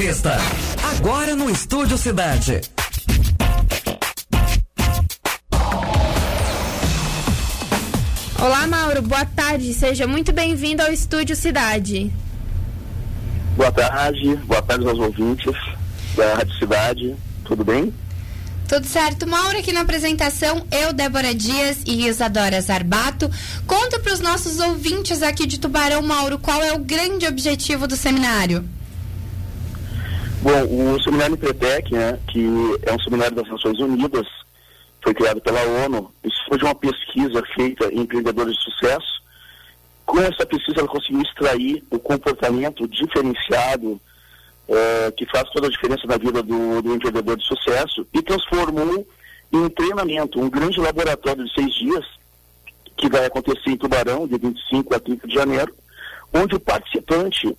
Entrevista. Agora no Estúdio Cidade. Olá, Mauro. Boa tarde. Seja muito bem-vindo ao Estúdio Cidade. Boa tarde. Boa tarde aos ouvintes da Rádio Cidade. Tudo bem? Tudo certo. Mauro aqui na apresentação, eu, Débora Dias e Isadora Zarbato. Conta para os nossos ouvintes aqui de Tubarão, Mauro, qual é o grande objetivo do seminário? Bom, o Seminário Pretec, né, que é um seminário das Nações Unidas, foi criado pela ONU. Isso foi de uma pesquisa feita em empreendedores de sucesso. Com essa pesquisa, ela conseguiu extrair o comportamento diferenciado é, que faz toda a diferença na vida do, do, empreendedor de sucesso e transformou em um treinamento, um grande laboratório de seis dias, que vai acontecer em Tubarão, de 25 a 30 de janeiro, onde o participante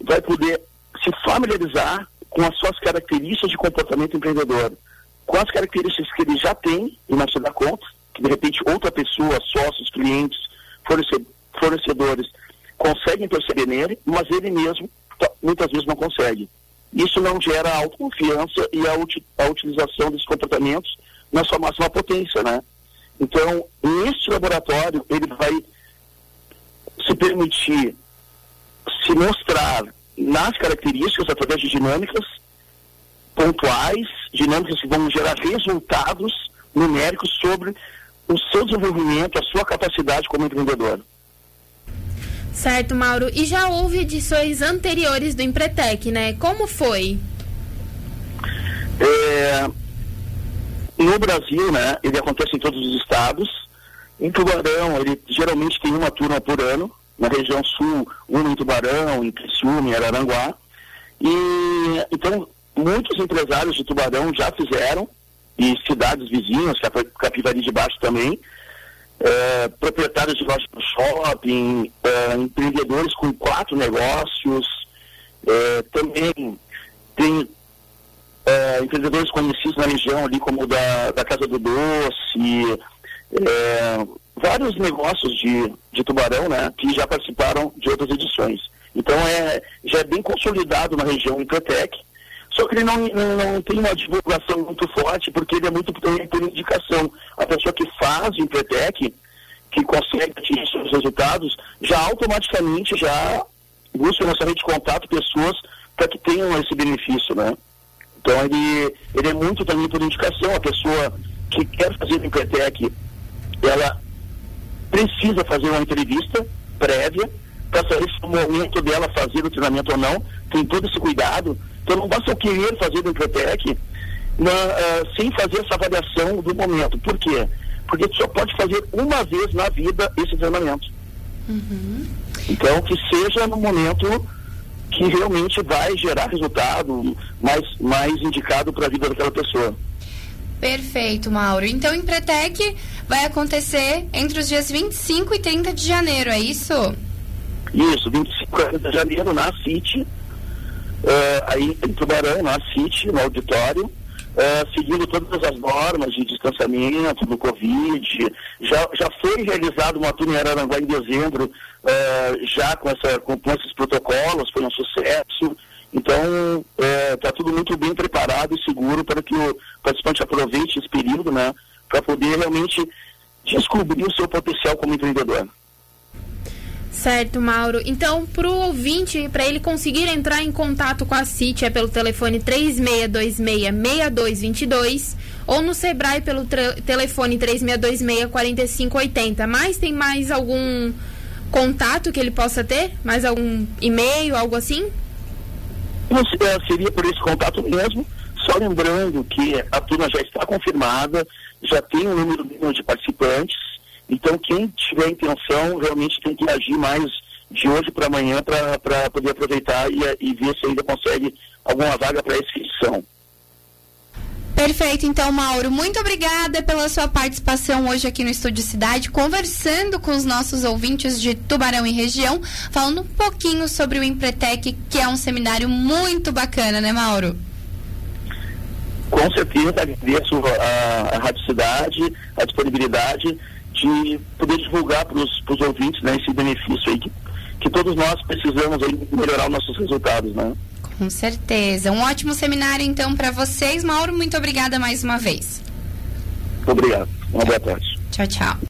vai poder se familiarizar com as suas características de comportamento empreendedor, com as características que ele já tem e não se dá conta, que de repente outra pessoa, sócios, clientes, fornecedores, conseguem perceber nele, mas ele mesmo muitas vezes não consegue. Isso não gera autoconfiança e a, a utilização desses comportamentos na sua máxima potência, né? Então, neste laboratório, ele vai se permitir se mostrar nas características através de dinâmicas pontuais, dinâmicas que vão gerar resultados numéricos sobre o seu desenvolvimento, a sua capacidade como empreendedor. Certo, Mauro. E já houve edições anteriores do Empretec, né? Como foi? É, no Brasil, né, ele acontece em todos os estados. Em Tubarão, ele geralmente tem uma turma por ano. Na região sul, uma em Tubarão, em Criciúma, em Araranguá. E, então, muitos empresários de Tubarão já fizeram, e cidades vizinhas, Capivari de Baixo também, é, proprietários de lojas de shopping, é, empreendedores com quatro negócios, é, também tem é, empreendedores conhecidos na região ali como da, da Casa do Doce, é, vários negócios de, de tubarão, né, que já participaram de outras edições. Então é, já é bem consolidado na região Impretec, só que ele não, não, não, tem uma divulgação muito forte, porque ele é muito por, por indicação. A pessoa que faz o Empretec, que consegue atingir seus resultados, já automaticamente já busca nossa rede de contato pessoas para que tenham esse benefício, né? Então ele, ele é muito também por indicação. A pessoa que quer fazer o Empretec, ela precisa fazer uma entrevista prévia para saber se o momento dela fazer o treinamento ou não. Tem todo esse cuidado então não basta eu querer fazer do Empretec na, uh, sem fazer essa avaliação do momento. Por quê? Porque tu só pode fazer uma vez na vida esse treinamento. Uhum. Então que seja no momento que realmente vai gerar resultado mais, mais indicado para a vida daquela pessoa. Perfeito, Mauro. Então, o Empretec vai acontecer entre os dias 25 e 30 de janeiro, é isso? Isso, 25 e 30 de janeiro na CIT, uh, aí em Tubarão, na City, no auditório, uh, seguindo todas as normas de distanciamento do Covid. Já, já foi realizada uma turma em Araranguá em dezembro, uh, já com, essa, com, com, esses protocolos, foi um sucesso. Então, está tudo muito bem preparado e seguro para que o participante aproveite esse período, né, para poder realmente descobrir o seu potencial como empreendedor. Certo, Mauro. Então, para o ouvinte, para ele conseguir entrar em contato com a CIT, é pelo telefone 3626-6222 ou no Sebrae pelo telefone 3626-4580. Mas tem mais algum contato que ele possa ter? Mais algum e-mail, algo assim? Seria por esse contato mesmo. Só lembrando que a turma já está confirmada, já tem um número mínimo de participantes então, quem tiver intenção realmente tem que agir mais de hoje para amanhã para poder aproveitar e, e, ver se ainda consegue alguma vaga para inscrição. Perfeito, então, Mauro, muito obrigada pela sua participação hoje aqui no Estúdio Cidade, conversando com os nossos ouvintes de Tubarão e região, falando um pouquinho sobre o Empretec, que é um seminário muito bacana, né, Mauro? Com certeza, agradeço a, a Rádio Cidade, a disponibilidade de poder divulgar para os ouvintes né, esse benefício aí que, que todos nós precisamos aí melhorar os nossos resultados, né? Com certeza. Um ótimo seminário, então, para vocês. Mauro, muito obrigada mais uma vez. Muito obrigado. Uma boa tarde. Tchau, tchau.